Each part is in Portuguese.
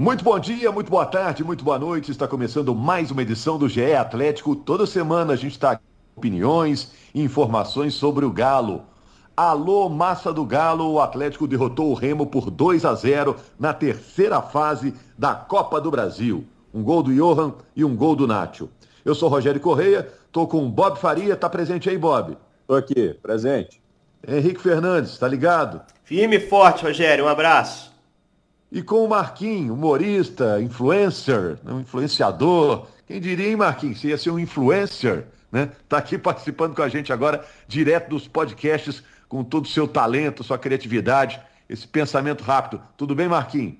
Muito bom dia, muito boa tarde, muito boa noite. Está começando mais uma edição do GE Atlético. Toda semana a gente está com opiniões e informações sobre o Galo. Alô, massa do Galo, o Atlético derrotou o Remo por 2 a 0 na terceira fase da Copa do Brasil. Um gol do Johan e um gol do Nacho. Eu sou Rogério Correia, tô com o Bob Faria, tá presente aí, Bob? Tô aqui, presente. Henrique Fernandes, tá ligado? Firme e forte, Rogério, um abraço. E com o Marquinhos, humorista, influencer, um influenciador. Quem diria, hein, Marquinhos? Você ia ser um influencer, né? Tá aqui participando com a gente agora, direto dos podcasts, com todo o seu talento, sua criatividade, esse pensamento rápido. Tudo bem, Marquinhos?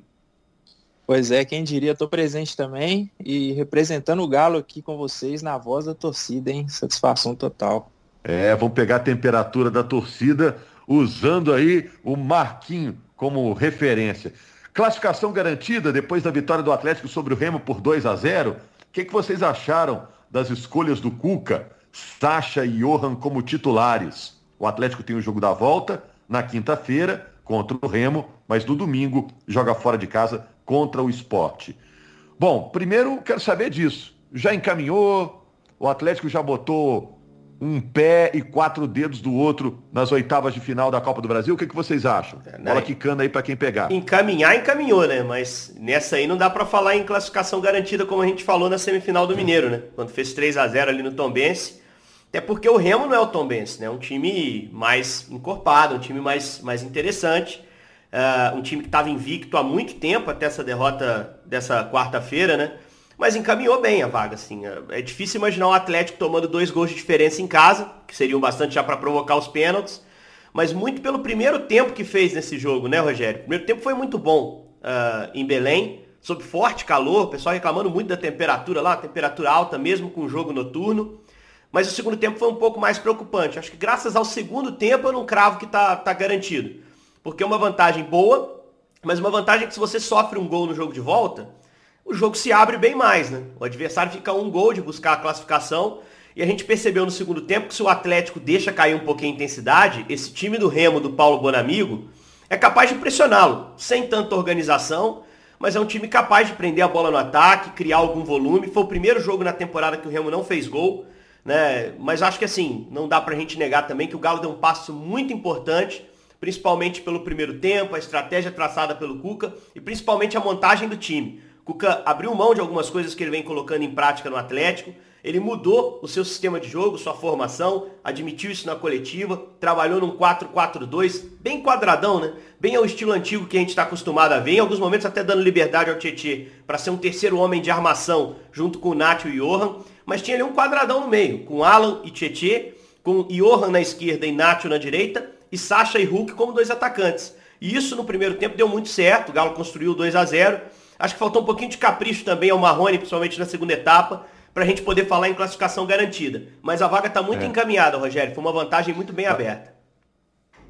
Pois é, quem diria, estou presente também e representando o Galo aqui com vocês na voz da torcida, hein? Satisfação total. É, vamos pegar a temperatura da torcida usando aí o Marquinho como referência. Classificação garantida depois da vitória do Atlético sobre o Remo por 2 a 0. O que, que vocês acharam das escolhas do Cuca, Sacha e Johan como titulares? O Atlético tem o jogo da volta na quinta-feira contra o Remo, mas no domingo joga fora de casa contra o esporte. Bom, primeiro quero saber disso. Já encaminhou? O Atlético já botou um pé e quatro dedos do outro nas oitavas de final da Copa do Brasil? O que, que vocês acham? É, né? Bola quicando aí para quem pegar. Encaminhar, encaminhou, né? Mas nessa aí não dá para falar em classificação garantida como a gente falou na semifinal do Mineiro, né? Quando fez 3 a 0 ali no Tombense. Até porque o Remo não é o Tombense, né? É um time mais encorpado, um time mais, mais interessante. Uh, um time que estava invicto há muito tempo até essa derrota dessa quarta-feira, né? Mas encaminhou bem a vaga, assim. É, é difícil imaginar o Atlético tomando dois gols de diferença em casa, que seriam bastante já para provocar os pênaltis. Mas muito pelo primeiro tempo que fez nesse jogo, né, Rogério? O primeiro tempo foi muito bom uh, em Belém, sob forte calor, o pessoal reclamando muito da temperatura lá, temperatura alta mesmo com o jogo noturno. Mas o segundo tempo foi um pouco mais preocupante. Acho que graças ao segundo tempo eu não cravo que tá, tá garantido. Porque é uma vantagem boa, mas uma vantagem que se você sofre um gol no jogo de volta, o jogo se abre bem mais, né? O adversário fica um gol de buscar a classificação. E a gente percebeu no segundo tempo que se o Atlético deixa cair um pouquinho a intensidade, esse time do Remo, do Paulo Bonamigo, é capaz de pressioná-lo, sem tanta organização, mas é um time capaz de prender a bola no ataque, criar algum volume. Foi o primeiro jogo na temporada que o Remo não fez gol, né? Mas acho que assim, não dá pra gente negar também que o Galo deu um passo muito importante principalmente pelo primeiro tempo, a estratégia traçada pelo Cuca e principalmente a montagem do time. Cuca abriu mão de algumas coisas que ele vem colocando em prática no Atlético. Ele mudou o seu sistema de jogo, sua formação, admitiu isso na coletiva, trabalhou num 4-4-2, bem quadradão, né? Bem ao estilo antigo que a gente está acostumado a ver, em alguns momentos até dando liberdade ao Tietê para ser um terceiro homem de armação junto com o Nacho e o Johan, mas tinha ali um quadradão no meio, com Alan e Tietê, com Johan na esquerda e Nacho na direita, e Sacha e Hulk como dois atacantes. E isso no primeiro tempo deu muito certo, o Galo construiu 2 a 0 Acho que faltou um pouquinho de capricho também ao Marrone, principalmente na segunda etapa, para a gente poder falar em classificação garantida. Mas a vaga está muito é. encaminhada, Rogério. Foi uma vantagem muito bem tá. aberta.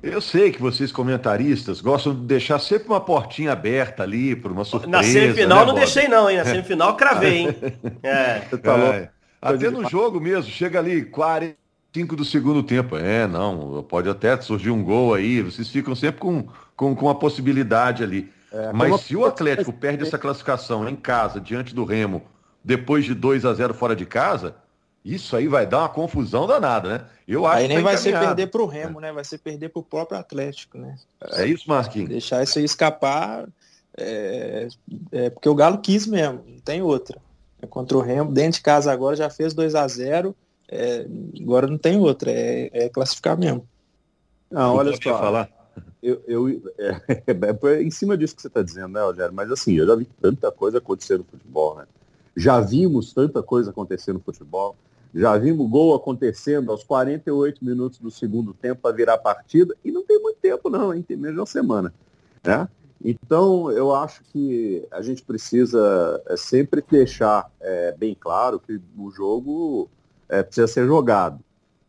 Eu sei que vocês comentaristas gostam de deixar sempre uma portinha aberta ali para uma surpresa. Na semifinal né, não deixei não, hein? Na semifinal cravei, hein? É. Tá é. Até no jogo mesmo, chega ali 40 5 do segundo tempo. É, não, pode até surgir um gol aí, vocês ficam sempre com, com, com a possibilidade ali. É, Mas se o Atlético perde essa classificação em casa, diante do Remo, depois de 2 a 0 fora de casa, isso aí vai dar uma confusão danada, né? Eu acho aí nem tá vai ser perder para o Remo, é. né? Vai ser perder para o próprio Atlético, né? É isso, Marquinhos. Deixar isso aí escapar, é, é, porque o Galo quis mesmo, não tem outra. É contra o Remo, dentro de casa agora já fez 2 a 0 é, agora não tem outra, é, é classificar mesmo. Não, olha só. Falar. Eu, eu é, é, em cima disso que você está dizendo, né, Rogério? Mas assim, eu já vi tanta coisa acontecer no futebol, né? Já vimos tanta coisa acontecer no futebol. Já vimos gol acontecendo aos 48 minutos do segundo tempo para virar partida. E não tem muito tempo, não, hein? Tem menos de uma semana. Né? Então, eu acho que a gente precisa é, sempre deixar é, bem claro que o jogo é, precisa ser jogado.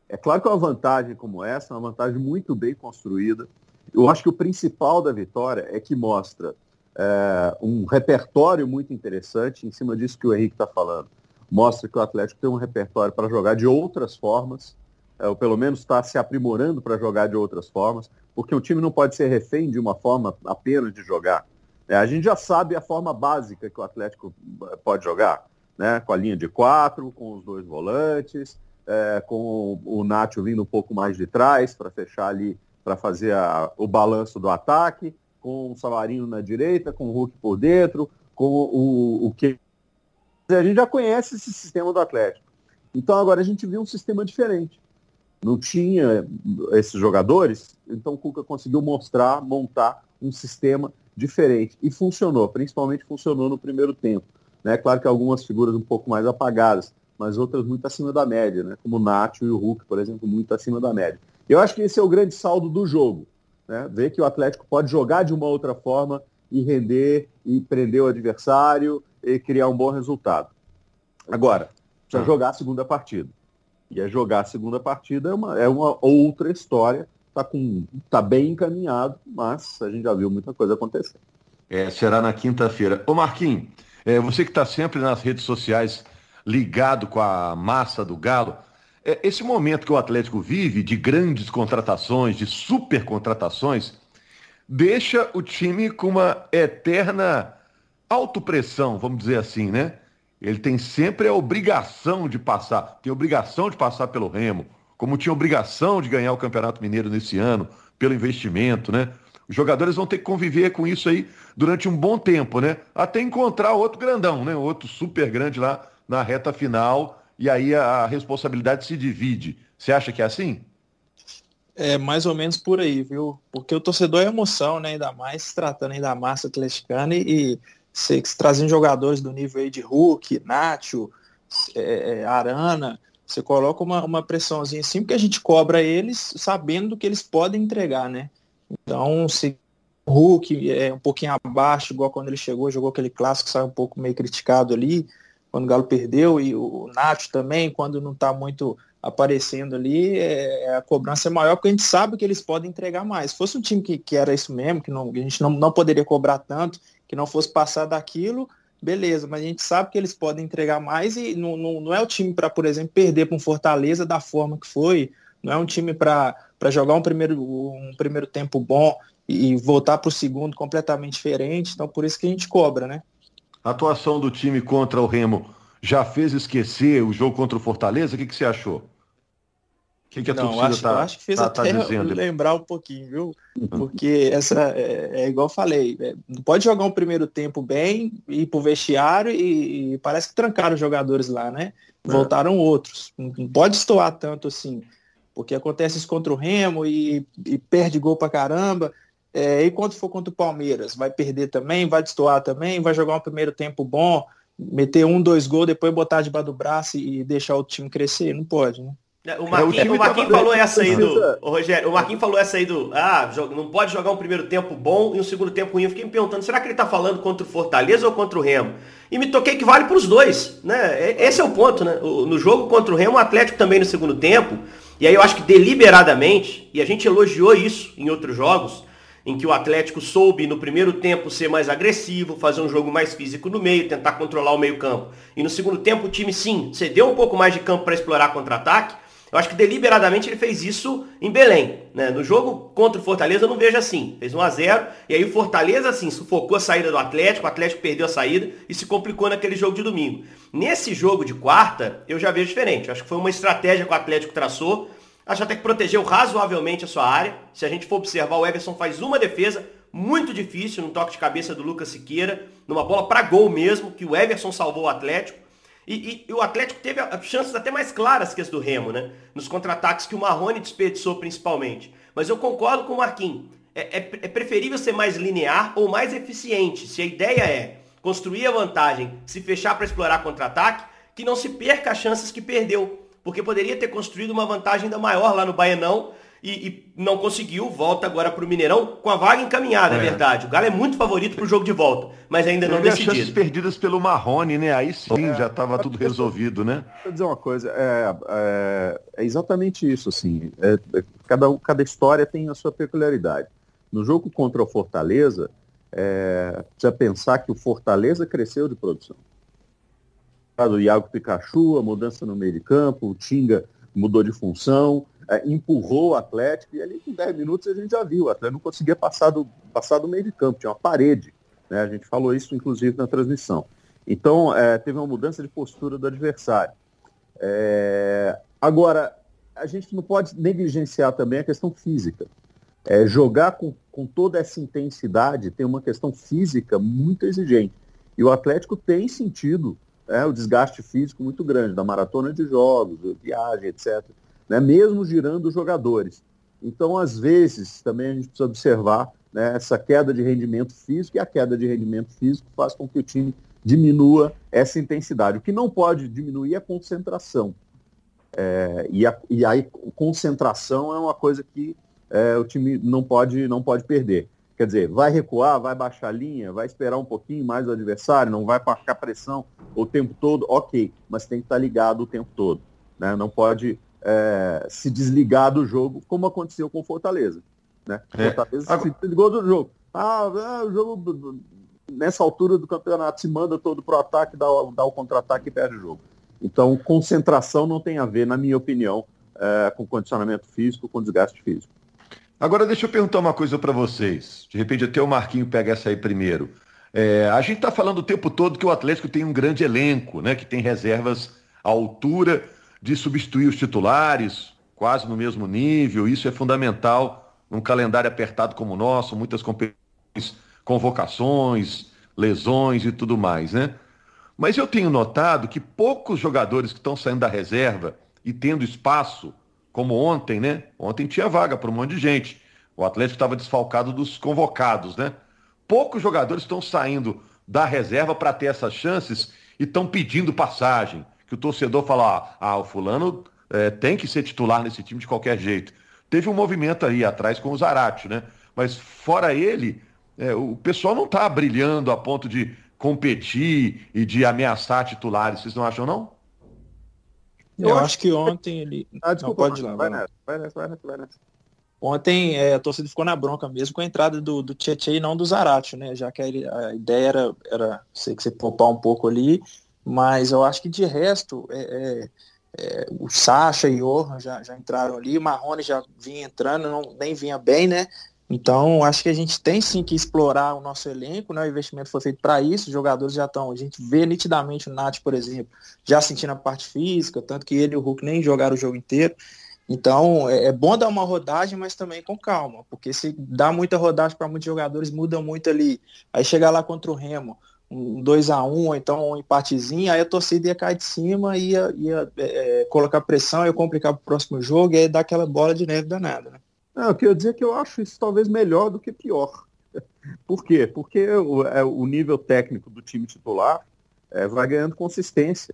É claro que uma vantagem como essa é uma vantagem muito bem construída. Eu acho que o principal da vitória é que mostra é, um repertório muito interessante em cima disso que o Henrique está falando. Mostra que o Atlético tem um repertório para jogar de outras formas, é, ou pelo menos está se aprimorando para jogar de outras formas, porque o time não pode ser refém de uma forma apenas de jogar. É, a gente já sabe a forma básica que o Atlético eh, pode jogar, né? Com a linha de quatro, com os dois volantes, é, com o Nacho vindo um pouco mais de trás para fechar ali, para fazer a, o balanço do ataque, com o Savarino na direita, com o Hulk por dentro, com o, o que. A gente já conhece esse sistema do Atlético. Então agora a gente viu um sistema diferente. Não tinha esses jogadores, então o Cuca conseguiu mostrar, montar um sistema diferente. E funcionou, principalmente funcionou no primeiro tempo. Né? Claro que algumas figuras um pouco mais apagadas, mas outras muito acima da média, né? como o Nacho e o Hulk, por exemplo, muito acima da média. Eu acho que esse é o grande saldo do jogo. Né? Ver que o Atlético pode jogar de uma outra forma e render e prender o adversário e criar um bom resultado. Agora, precisa ah. jogar a segunda partida. E é jogar a segunda partida é uma, é uma outra história está tá bem encaminhado, mas a gente já viu muita coisa acontecer. É, será na quinta-feira. Ô Marquinhos, é, você que está sempre nas redes sociais ligado com a massa do Galo, esse momento que o Atlético vive de grandes contratações, de super contratações, deixa o time com uma eterna autopressão, vamos dizer assim, né? Ele tem sempre a obrigação de passar, tem obrigação de passar pelo Remo, como tinha obrigação de ganhar o Campeonato Mineiro nesse ano, pelo investimento, né? Os jogadores vão ter que conviver com isso aí durante um bom tempo, né? Até encontrar outro grandão, né? Outro super grande lá na reta final, e aí a, responsabilidade se divide. Você acha que é assim? É mais ou menos por aí, viu? Porque o torcedor é emoção, né? Ainda mais se tratando aí da massa atleticana e, se, se trazendo jogadores do nível aí de Hulk, Nacho, é, é Arana, você coloca uma, uma pressãozinha assim, porque a gente cobra eles sabendo que eles podem entregar, né? Então, se o Hulk é um pouquinho abaixo, igual quando ele chegou, jogou aquele clássico, saiu um pouco meio criticado ali, quando o Galo perdeu, e o Nacho também, quando não está muito aparecendo ali, é, a cobrança é maior, porque a gente sabe que eles podem entregar mais. Se fosse um time que, que era isso mesmo, que não, a gente não, não poderia cobrar tanto, que não fosse passar daquilo, beleza, mas a gente sabe que eles podem entregar mais e não, não, não é o time para, por exemplo, perder para um Fortaleza da forma que foi, não é um time para jogar um primeiro, um primeiro tempo bom e voltar para o segundo completamente diferente, então por isso que a gente cobra, né? A atuação do time contra o Remo já fez esquecer o jogo contra o Fortaleza? O que, que você achou? O que, que a não, torcida acho, tá, acho que fez tá, até tá dizendo? lembrar um pouquinho, viu? Porque essa é, é igual eu falei, é, pode jogar um primeiro tempo bem, ir pro vestiário e, e parece que trancaram os jogadores lá, né? É. Voltaram é. outros. Não pode estoar tanto assim, porque acontece isso contra o Remo e, e perde gol pra caramba. É, e quando for contra o Palmeiras, vai perder também, vai destoar também, vai jogar um primeiro tempo bom, meter um, dois gols, depois botar debaixo do braço e deixar o time crescer? Não pode, né? É, o Marquinhos, o Marquinhos falou essa aí do. O Rogério, o Marquinhos falou essa aí do. Ah, não pode jogar um primeiro tempo bom e um segundo tempo ruim. Eu fiquei me perguntando, será que ele tá falando contra o Fortaleza ou contra o Remo? E me toquei que vale para os dois, né? Esse é o ponto, né? No jogo contra o Remo, o Atlético também no segundo tempo. E aí eu acho que deliberadamente, e a gente elogiou isso em outros jogos, em que o Atlético soube no primeiro tempo ser mais agressivo, fazer um jogo mais físico no meio, tentar controlar o meio-campo. E no segundo tempo o time sim cedeu um pouco mais de campo para explorar contra-ataque eu acho que deliberadamente ele fez isso em Belém. Né? No jogo contra o Fortaleza eu não vejo assim. Fez 1 a 0 e aí o Fortaleza assim sufocou a saída do Atlético, o Atlético perdeu a saída e se complicou naquele jogo de domingo. Nesse jogo de quarta eu já vejo diferente. Eu acho que foi uma estratégia que o Atlético traçou. Até que protegeu razoavelmente a sua área. Se a gente for observar, o Everson faz uma defesa muito difícil, no toque de cabeça do Lucas Siqueira, numa bola para gol mesmo, que o Everson salvou o Atlético. E, e, e, o Atlético teve chances até mais claras que as do Remo, né? Nos contra-ataques que o Marrone desperdiçou principalmente. Mas eu concordo com o Marquinhos. É, é, é, preferível ser mais linear ou mais eficiente. Se a ideia é construir a vantagem, se fechar para explorar contra-ataque, que não se perca as chances que perdeu. Porque poderia ter construído uma vantagem ainda maior lá no Baianão e, e, não conseguiu, volta agora para o Mineirão com a vaga encaminhada, é. é. verdade. O Galo é muito favorito para o jogo de volta, mas ainda não decidido. chances perdidas pelo Marrone, né? Aí sim é, já estava tudo resolvido, né? Vou dizer uma coisa, é, é, é exatamente isso, assim. É, é, cada, cada história tem a sua peculiaridade. No jogo contra o Fortaleza, é, precisa pensar que o Fortaleza cresceu de produção. O Iago Pikachu, a mudança no meio de campo, o Tinga mudou de função, é, empurrou o Atlético, e ali com 10 minutos a gente já viu, o Atlético não conseguia passar do, passar do meio de campo, tinha uma parede. Né? A gente falou isso, inclusive, na transmissão. Então, é, teve uma mudança de postura do adversário. É, agora, a gente não pode negligenciar também a questão física. É, jogar com, com toda essa intensidade tem uma questão física muito exigente. E o Atlético tem sentido é, o desgaste físico muito grande da maratona de jogos, viagem, etc. Né, mesmo girando os jogadores. Então, às vezes, também a gente precisa observar né, essa queda de rendimento físico, e a queda de rendimento físico faz com que o time diminua essa intensidade. O que não pode diminuir é a concentração. É, e, a, e aí, concentração é uma coisa que é, o time não pode, não pode perder. Quer dizer, vai recuar, vai baixar a linha, vai esperar um pouquinho mais o adversário, não vai marcar pressão o tempo todo, ok, mas tem que estar ligado o tempo todo. Né? Não pode é, se desligar do jogo, como aconteceu com o Fortaleza. Né? É. Fortaleza se desligou do jogo. Ah, é, o jogo nessa altura do campeonato se manda todo pro ataque, dá, dá o contra-ataque e perde o jogo. Então, concentração não tem a ver, na minha opinião, é, com condicionamento físico, com desgaste físico. Agora, deixa eu perguntar uma coisa para vocês. De repente, até o Marquinho pega essa aí primeiro. É, a gente está falando o tempo todo que o Atlético tem um grande elenco, né? Que tem reservas à altura de substituir os titulares, quase no mesmo nível. Isso é fundamental num calendário apertado como o nosso, muitas competições, convocações, lesões e tudo mais, né? Mas eu tenho notado que poucos jogadores que estão saindo da reserva e tendo espaço, como ontem, né? Ontem tinha vaga para um monte de gente. O Atlético estava desfalcado dos convocados, né? Poucos jogadores estão saindo da reserva para ter essas chances e estão pedindo passagem que o torcedor fala, ah, o fulano é, tem que ser titular nesse time de qualquer jeito. Teve um movimento aí atrás com o Zarate, né? Mas fora ele, é, o pessoal não está brilhando a ponto de competir e de ameaçar titulares. Vocês não acham, não? Eu, Eu acho que ontem ele. Ah, desculpa, não, pode ir lá. Vai nessa, vai nessa, vai nessa, vai nessa. Ontem é, a torcida ficou na bronca mesmo com a entrada do, do Tietchan e não do Zarate, né? Já que a, a, ideia era, era sei que você poupar um pouco ali mas eu acho que de resto, é, é, é, o Sacha e o Johan já, já entraram ali, o Marrone já vinha entrando, não, nem vinha bem, né? Então, acho que a gente tem sim que explorar o nosso elenco, né? O investimento foi feito para isso, os jogadores já estão, a gente vê nitidamente o Nath, por exemplo, já sentindo a parte física, tanto que ele e o Hulk nem jogaram o jogo inteiro. Então, é, é bom dar uma rodagem, mas também com calma, porque se dá muita rodagem para muitos jogadores, muda muito ali. Aí chegar lá contra o Remo, um 2x1, um, ou então um empatezinho, aí a torcida ia cair de cima, ia, ia é, é colocar pressão, ia complicar para o próximo jogo, e aí dar aquela bola de neve danada. Né? Não, eu queria dizer que eu acho isso talvez melhor do que pior. Por quê? Porque o, é, o nível técnico do time titular é, vai ganhando consistência.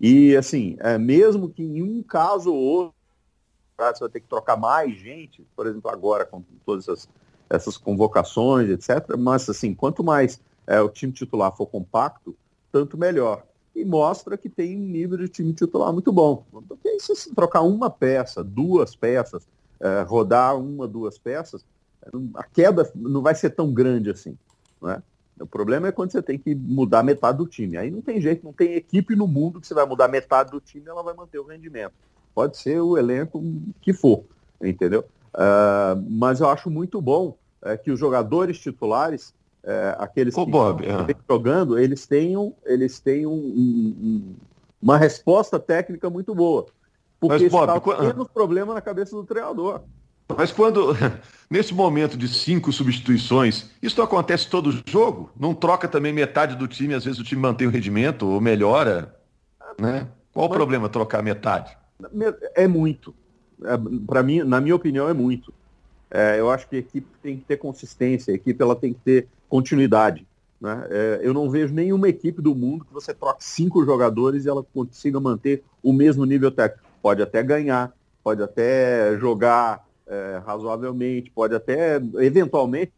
E, assim, é, mesmo que em um caso ou outro, você vai ter que trocar mais gente, por exemplo, agora com todas essas, essas convocações, etc. Mas, assim, quanto mais é, o time titular for compacto, tanto melhor. E mostra que tem um nível de time titular muito bom. Porque se você trocar uma peça, duas peças, é, rodar uma, duas peças, a queda não vai ser tão grande assim. Né? O problema é quando você tem que mudar metade do time. Aí não tem jeito, não tem equipe no mundo que você vai mudar metade do time e ela vai manter o rendimento. Pode ser o elenco que for, entendeu? Uh, mas eu acho muito bom é, que os jogadores titulares é, aqueles Ô, que Bob, estão é. jogando, eles tenham, eles tenham um, um, uma resposta técnica muito boa. Porque Mas, Bob, está quando... tendo problema na cabeça do treinador. Mas quando, nesse momento de cinco substituições, isso acontece todo jogo? Não troca também metade do time, às vezes o time mantém o rendimento ou melhora? Né? Qual Mas... o problema trocar metade? É muito. É, Para mim, na minha opinião, é muito. É, eu acho que a equipe tem que ter consistência, a equipe ela tem que ter continuidade. Né? É, eu não vejo nenhuma equipe do mundo que você troque cinco jogadores e ela consiga manter o mesmo nível técnico. Pode até ganhar, pode até jogar é, razoavelmente, pode até, eventualmente,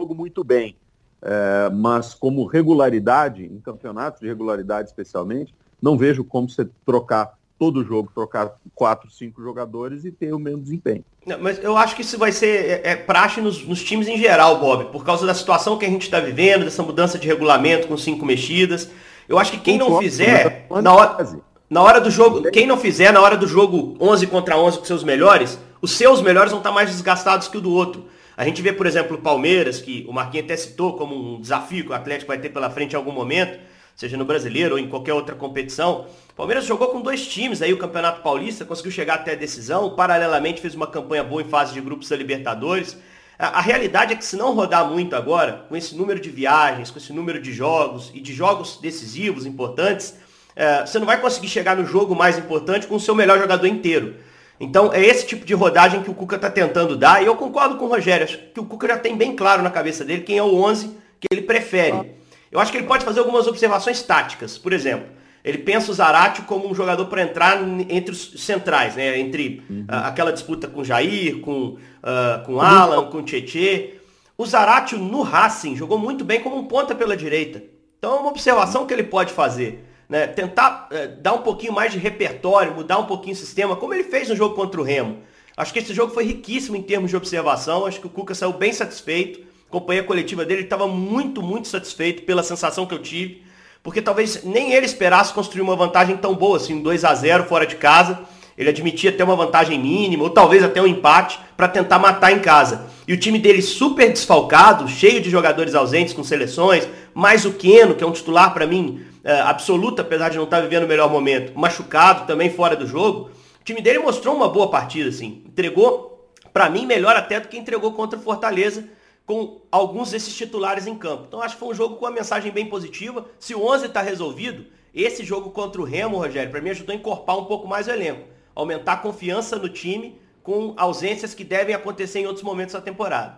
jogo muito bem. É, mas como regularidade, em campeonatos de regularidade especialmente, não vejo como você trocar todo jogo trocar quatro, cinco jogadores e ter o mesmo desempenho. Não, mas eu acho que isso vai ser é, é praxe nos, nos, times em geral, Bob, por causa da situação que a gente está vivendo, dessa mudança de regulamento com cinco mexidas. Eu acho que quem não fizer, na hora, na hora do jogo, quem não fizer na hora do jogo 11 contra 11 com seus melhores, os seus melhores vão estar tá mais desgastados que o do outro. A gente vê, por exemplo, o Palmeiras, que o Marquinhos até citou como um desafio que o Atlético vai ter pela frente em algum momento, seja no Brasileiro ou em qualquer outra competição. O Palmeiras jogou com dois times aí o Campeonato Paulista, conseguiu chegar até a decisão, paralelamente fez uma campanha boa em fase de grupos da Libertadores. A, a realidade é que se não rodar muito agora, com esse número de viagens, com esse número de jogos e de jogos decisivos, importantes, é, você não vai conseguir chegar no jogo mais importante com o seu melhor jogador inteiro. Então é esse tipo de rodagem que o Cuca está tentando dar, e eu concordo com o Rogério, acho que o Cuca já tem bem claro na cabeça dele quem é o 11 que ele prefere. Eu acho que ele pode fazer algumas observações táticas. Por exemplo, ele pensa o Zarate como um jogador para entrar entre os centrais, né? Entre uhum. uh, aquela disputa com Jair, com, uh, com Alan, com Tietê. O Zarate no Racing jogou muito bem como um ponta pela direita. Então é uma observação que ele pode fazer né, tentar é, dar um pouquinho mais de repertório, mudar um pouquinho o sistema, como ele fez no jogo contra o Remo. Acho que esse jogo foi riquíssimo em termos de observação, acho que o Cuca saiu bem satisfeito, a companhia coletiva dele estava muito, muito satisfeito pela sensação que eu tive, porque talvez nem ele esperasse construir uma vantagem tão boa, assim, 2 a 0 fora de casa, ele admitia até uma vantagem mínima, ou talvez até um empate, para tentar matar em casa. E o time dele super desfalcado, cheio de jogadores ausentes com seleções, mais o Keno, que é um titular para mim é, absoluta, apesar de não estar vivendo o melhor momento, machucado também fora do jogo, o time dele mostrou uma boa partida, assim. Entregou, para mim, melhor até do que entregou contra o Fortaleza, com alguns desses titulares em campo. Então acho que foi um jogo com uma mensagem bem positiva. Se o 11 está resolvido, esse jogo contra o Remo, Rogério, para mim ajudou a encorpar um pouco mais o elenco. Aumentar a confiança no time com ausências que devem acontecer em outros momentos da temporada.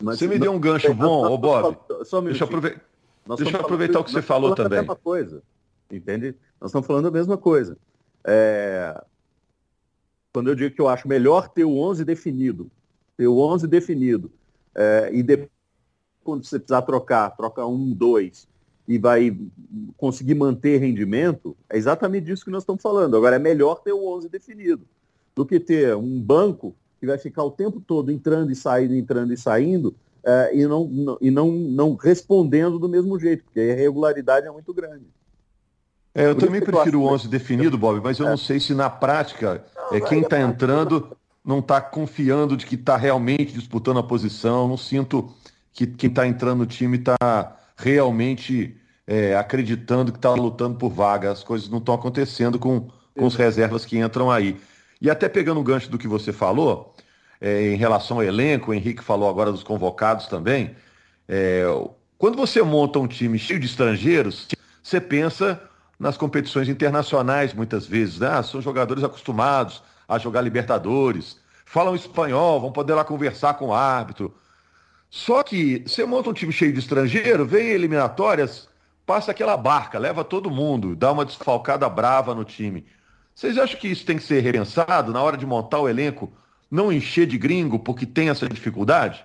Mas, Você me deu um gancho bom, ô Bob. Só um Deixa eu aproveitar. Nós Deixa eu aproveitar o que você falou também. A mesma coisa, entende? Nós estamos falando a mesma coisa. É... Quando eu digo que eu acho melhor ter o 11 definido, ter o 11 definido, é... e depois, quando você precisar trocar, troca um, dois, e vai conseguir manter rendimento, é exatamente disso que nós estamos falando. Agora, é melhor ter o 11 definido do que ter um banco que vai ficar o tempo todo entrando e saindo, entrando e saindo, é, e, não, não, e não, não respondendo do mesmo jeito, porque a irregularidade é muito grande. É, eu Por também prefiro o 11 definido, Bob, mas eu é. não sei se na prática é, quem está entrando não está confiando de que está realmente disputando a posição. Não sinto que quem está entrando no time está realmente é, acreditando que está lutando por vaga. As coisas não estão acontecendo com, com os reservas que entram aí. E até pegando o gancho do que você falou, é, em relação ao elenco, o Henrique falou agora dos convocados também. É, quando você monta um time cheio de estrangeiros, você pensa nas competições internacionais muitas vezes. Né? Ah, são jogadores acostumados a jogar Libertadores, falam espanhol, vão poder lá conversar com o árbitro. Só que você monta um time cheio de estrangeiro, vem eliminatórias, passa aquela barca, leva todo mundo, dá uma desfalcada brava no time. Vocês acham que isso tem que ser repensado na hora de montar o elenco? Não encher de gringo porque tem essa dificuldade?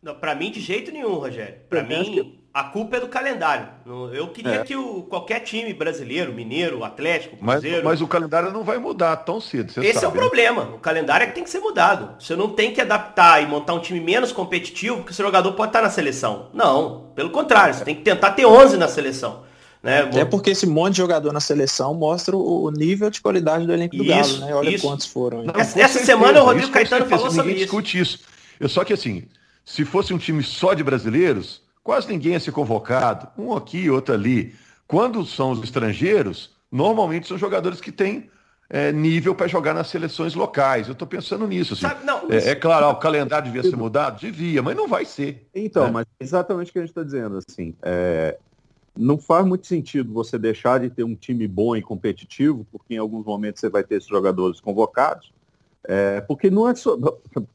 Não, para mim de jeito nenhum, Rogério. Para mim que... a culpa é do calendário. Eu queria é. que o, qualquer time brasileiro, mineiro, Atlético, Cruzeiro... Mas, mas o calendário não vai mudar tão cedo, Esse sabe, é o né? problema. O calendário é que tem que ser mudado. Você não tem que adaptar e montar um time menos competitivo porque o seu jogador pode estar na seleção. Não, pelo contrário. Você tem que tentar ter 11 na seleção. Né? Até porque esse monte de jogador na seleção mostra o nível de qualidade do elenco do isso, Galo, né? Olha isso. quantos foram. Não, essa, essa semana o Rodrigo Caetano falou sobre ninguém isso. discute isso. Eu, só que assim, se fosse um time só de brasileiros, quase ninguém ia ser convocado. Um aqui, outro ali. Quando são os estrangeiros, normalmente são jogadores que têm é, nível para jogar nas seleções locais. Eu estou pensando nisso. Assim. Sabe, não, é, é, claro, ó, o calendário devia ser mudado? Devia, mas não vai ser. Então, né? mas exatamente o que a gente está dizendo. Assim, é, não faz muito sentido você deixar de ter um time bom e competitivo, porque em alguns momentos você vai ter esses jogadores convocados, é, porque não é só,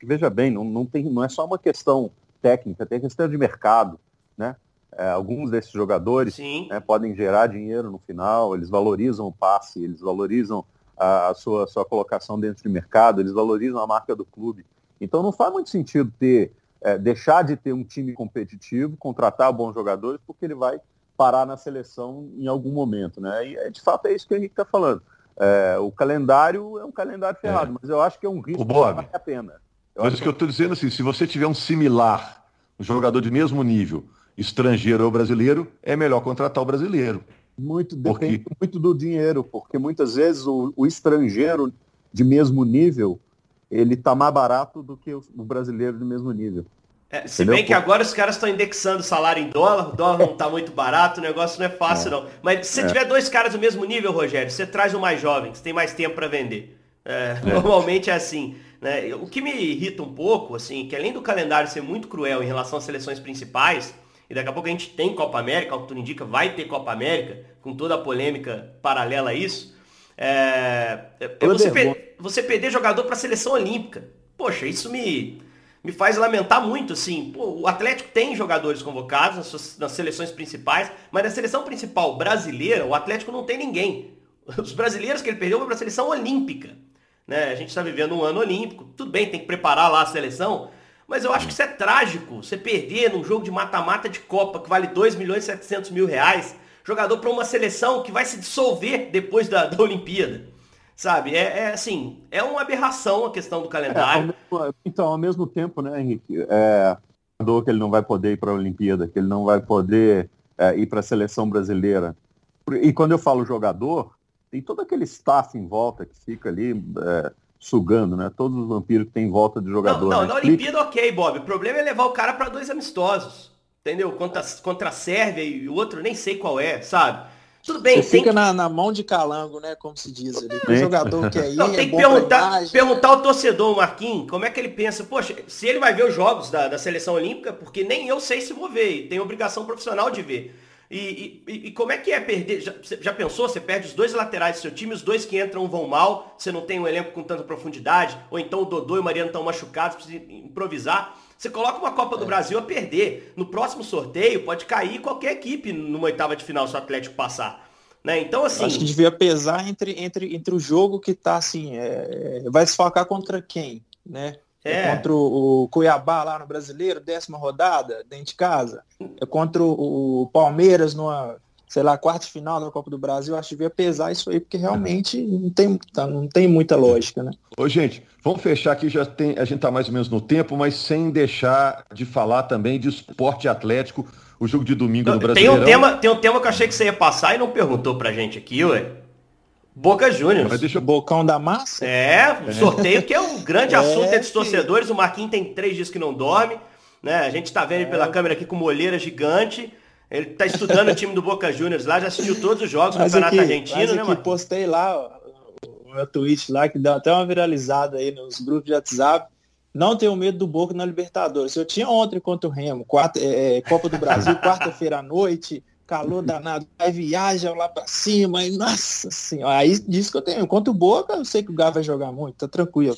veja bem, não, não, tem, não é só uma questão técnica, tem questão de mercado, né? É, alguns desses jogadores né, podem gerar dinheiro no final, eles valorizam o passe, eles valorizam a, a sua, sua colocação dentro de mercado, eles valorizam a marca do clube. Então não faz muito sentido ter é, deixar de ter um time competitivo, contratar bons jogadores, porque ele vai parar na seleção em algum momento, né? E é, de fato é isso que a gente está falando. É, o calendário é um calendário é. ferrado, é. mas eu acho que é um risco que vale a pena. Eu mas o que eu estou dizendo assim, se você tiver um similar, um jogador de mesmo nível, estrangeiro ou brasileiro, é melhor contratar o brasileiro. Muito depende porque... muito do dinheiro, porque muitas vezes o, o estrangeiro de mesmo nível ele está mais barato do que o, o brasileiro de mesmo nível. É, se bem que agora os caras estão indexando o salário em dólar, o dólar não está muito barato, o negócio não é fácil é. não. Mas se é. tiver dois caras do mesmo nível, Rogério, você traz o mais jovem, que tem mais tempo para vender. É, é, normalmente é assim. Né? O que me irrita um pouco, assim, que além do calendário ser muito cruel em relação às seleções principais, e daqui a pouco a gente tem Copa América, o que tudo indica, vai ter Copa América, com toda a polêmica paralela a isso, é, é você, per você perder jogador para a seleção olímpica. Poxa, isso me me faz lamentar muito, assim. Pô, o Atlético tem jogadores convocados nas, suas, nas seleções principais, mas na seleção principal brasileira, o Atlético não tem ninguém. Os brasileiros que ele perdeu foram para a seleção olímpica. Né? A gente está vivendo um ano olímpico, tudo bem, tem que preparar lá a seleção, mas eu acho que isso é trágico. Você perder num jogo de mata-mata de Copa que vale 2 milhões e 700 mil reais, jogador para uma seleção que vai se dissolver depois da, da Olimpíada. Sabe? É, é, assim, é uma aberração a questão do calendário. É, então, ao mesmo tempo, né, Henrique, é que ele não vai poder ir para a Olimpíada, que ele não vai poder é, ir para a seleção brasileira. E quando eu falo jogador, tem todo aquele staff em volta que fica ali é, sugando, né? Todos os vampiros que tem em volta de jogador. Não, não na Olimpíada ok, Bob. O problema é levar o cara para dois amistosos. Entendeu? Contra, contra a Sérvia e o outro nem sei qual é, sabe? Tudo bem, Você fica que... na, na, mão de calango, né? Como se diz ali. O jogador que aí. Não, tem é que perguntar, perguntar ao torcedor, Marquinhos, como é que ele pensa, poxa, se ele vai ver os jogos da, da seleção olímpica, porque nem eu sei se vou ver, tem obrigação profissional de ver. E, e, e, como é que é perder? Já, já, pensou? Você perde os dois laterais do seu time, os dois que entram vão mal, você não tem um elenco com tanta profundidade, ou então o Dodô e o Mariano estão machucados, precisa improvisar. Você coloca uma Copa do é. Brasil a perder. No próximo sorteio pode cair qualquer equipe numa oitava de final se o Atlético passar. Né? Então, assim. Acho que devia pesar entre, entre, entre o jogo que tá assim. É, vai se focar contra quem? Né? É. é. contra o Cuiabá lá no Brasileiro, décima rodada, dentro de casa. É contra o Palmeiras numa, sei lá, quarta final da Copa do Brasil. Acho que devia pesar isso aí, porque realmente não tem, tá, não tem muita lógica, né? Ô, gente, vamos fechar aqui, já tem, a gente tá mais ou menos no tempo, mas sem deixar de falar também de esporte atlético, o jogo de domingo no Brasil. Tem um tema, tem um tema que eu achei que você ia passar e não perguntou pra gente aqui, ué. Boca Juniors. Mas deixa... Bocão da massa? É, um sorteio que é um grande é, assunto entre os torcedores. O Marquinhos tem três dias que não dorme. Né? A gente tá vendo é. pela câmera aqui com uma olheira gigante. Ele tá estudando o time do Boca Juniors lá, já assistiu todos os jogos do Campeonato aqui, Argentino, né, mano? postei lá ó, o meu tweet lá, que deu até uma viralizada aí nos grupos de WhatsApp. Não tenho medo do Boca na Libertadores. Eu tinha ontem contra o Remo, quarta, é, é Copa do Brasil, quarta-feira à noite, calor danado, aí viaja lá pra cima, e nossa senhora, aí diz que eu tenho. Enquanto o Boca, eu sei que o Gá vai jogar muito, tá tranquilo.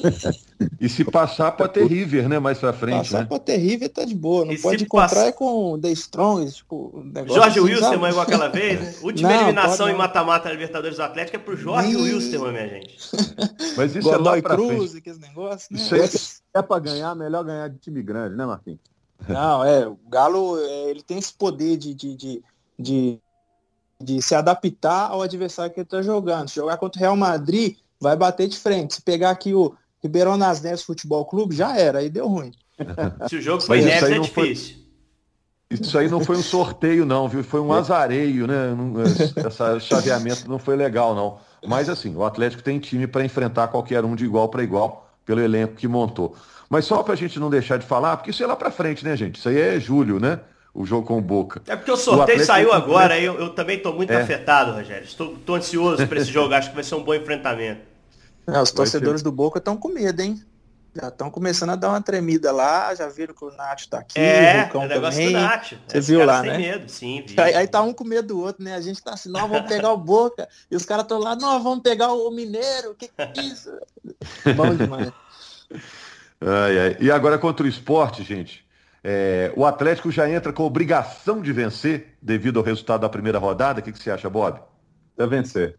e se passar pra ter River, né, mais pra frente, passar né? pra ter River tá de boa, não e pode encontrar pass... é com The Strong, tipo... Jorge assim, Wilson, igual aquela vez, né? Última não, eliminação em mata-mata da Libertadores do Atlético é pro Jorge e... Wilson, minha gente. Mas isso Godoy é lá pra Cruz, frente. aqueles negócios, né? Isso é, é pra ganhar, melhor ganhar de time grande, né, Marquinhos? Não, é, o Galo, é, ele tem esse poder de, de, de de, de se adaptar ao adversário que ele está jogando. Se jogar contra o Real Madrid, vai bater de frente. Se pegar aqui o Ribeirão nas Neves Futebol Clube, já era, aí deu ruim. Se o jogo foi Neves, é difícil. Foi... Isso aí não foi um sorteio, não, viu? Foi um azareio, né? Esse chaveamento não foi legal, não. Mas assim, o Atlético tem time para enfrentar qualquer um de igual para igual pelo elenco que montou. Mas só para a gente não deixar de falar, porque isso é lá para frente, né, gente? Isso aí é julho, né? o jogo com o Boca. É porque o sorteio o saiu agora, eu, eu também estou muito é. afetado, Rogério. Estou, estou ansioso para esse jogo, acho que vai ser um bom enfrentamento. É, os torcedores ser... do Boca estão com medo, hein? Já estão começando a dar uma tremida lá, já viram que o Nath está aqui, é, o Vulcão é negócio também. Do Nath. Você viu lá, né? medo, sim. Vi. Aí, aí, tá um com medo do outro, né? A gente tá assim, nós vamos pegar o Boca, e os caras estão lá, nós vamos pegar o Mineiro, que que é isso? Bom demais. Ai, ai. E agora contra o esporte, gente. É, o Atlético já entra com obrigação de vencer devido ao resultado da primeira rodada. O que, que você acha, Bob? Precisa vencer.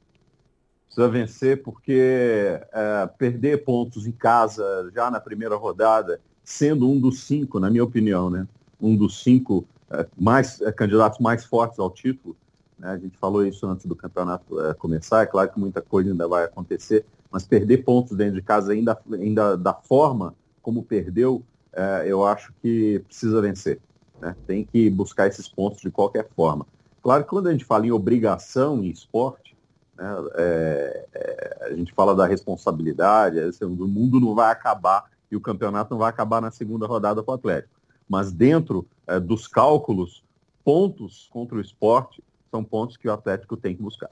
Precisa vencer porque é, perder pontos em casa já na primeira rodada, sendo um dos cinco, na minha opinião, né? Um dos cinco é, mais é, candidatos mais fortes ao título. Né? A gente falou isso antes do campeonato é, começar. É claro que muita coisa ainda vai acontecer, mas perder pontos dentro de casa ainda, ainda da forma como perdeu é, eu acho que precisa vencer. Né? Tem que buscar esses pontos de qualquer forma. Claro que quando a gente fala em obrigação em esporte, né, é, é, a gente fala da responsabilidade, assim, o mundo não vai acabar e o campeonato não vai acabar na segunda rodada para o Atlético. Mas dentro é, dos cálculos, pontos contra o esporte são pontos que o Atlético tem que buscar.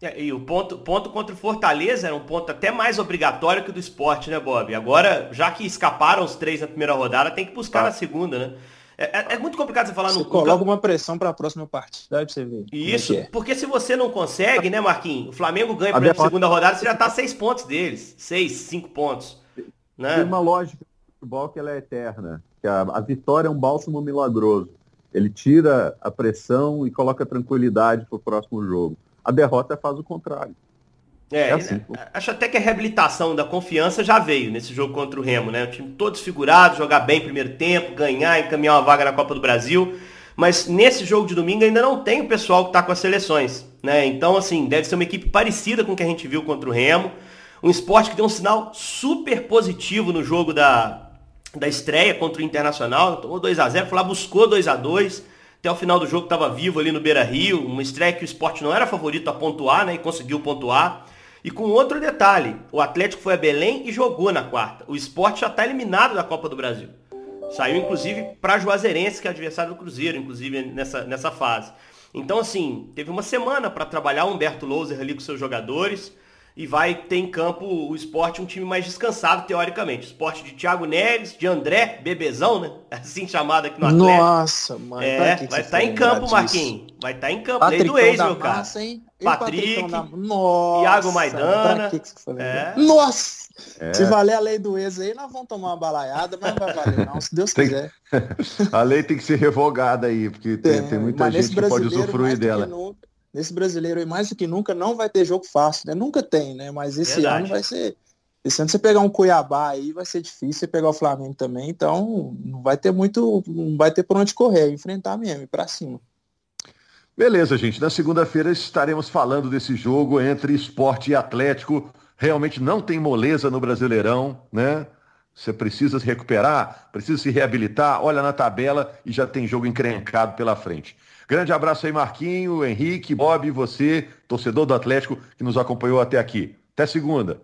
É, e o ponto, ponto contra o Fortaleza era um ponto até mais obrigatório que o do esporte, né, Bob? Agora, já que escaparam os três na primeira rodada, tem que buscar ah. na segunda, né? É, é, é, muito complicado você falar você no. Coloca uma pressão para a próxima partida, pra você ver. É Isso, é porque se você não consegue, né, Marquinhos? O Flamengo ganha a exemplo, segunda rodada, você já tá seis pontos deles. Seis, cinco pontos. Né? Tem uma lógica do futebol que ela é eterna. Que a, a vitória é um bálsamo milagroso. Ele tira a pressão e coloca tranquilidade para o próximo jogo. A derrota faz o contrário. É, é assim. acho até que a reabilitação da confiança já veio nesse jogo contra o Remo, né? O time todo desfigurado, jogar bem primeiro tempo, ganhar, encaminhar uma vaga na Copa do Brasil. Mas nesse jogo de domingo ainda não tem o pessoal que está com as seleções, né? Então, assim, deve ser uma equipe parecida com o que a gente viu contra o Remo. Um esporte que deu um sinal super positivo no jogo da, da estreia contra o Internacional. Tomou 2 a 0 foi lá, buscou 2 a 2 Até o final do jogo estava vivo ali no Beira Rio. Uma estreia que o esporte não era favorito a pontuar, né? E conseguiu pontuar. E com outro detalhe, o Atlético foi a Belém e jogou na quarta. O esporte já está eliminado da Copa do Brasil. Saiu, inclusive, para Juazeirense, que é adversário do Cruzeiro, inclusive, nessa, nessa fase. Então, assim, teve uma semana para trabalhar o Humberto Louser ali com seus jogadores e vai ter em campo o esporte um time mais descansado, teoricamente. Esporte de Thiago Neres, de André, bebezão, né? Assim chamado aqui no Atlético. Nossa, mano. É, vai estar tá em campo, Marquinhos. Vai estar tá em campo. Lei do ex, meu cara. Hein? Patrick, Nossa, Iago Maidana. Que que é. Nossa! É. Se valer a lei do ex aí, nós vamos tomar uma balaiada, mas não vai valer não, se Deus tem... quiser. a lei tem que ser revogada aí, porque tem, tem muita gente que pode usufruir dela. Nunca, nesse brasileiro aí, mais do que nunca, não vai ter jogo fácil, né? Nunca tem, né? Mas esse Verdade. ano vai ser. Esse ano você pegar um Cuiabá aí vai ser difícil, você pegar o Flamengo também, então não vai ter muito, não vai ter por onde correr, enfrentar mesmo, ir pra cima. Beleza, gente. Na segunda-feira estaremos falando desse jogo entre esporte e Atlético. Realmente não tem moleza no Brasileirão, né? Você precisa se recuperar, precisa se reabilitar, olha na tabela e já tem jogo encrencado pela frente. Grande abraço aí, Marquinho, Henrique, Bob, você, torcedor do Atlético, que nos acompanhou até aqui. Até segunda.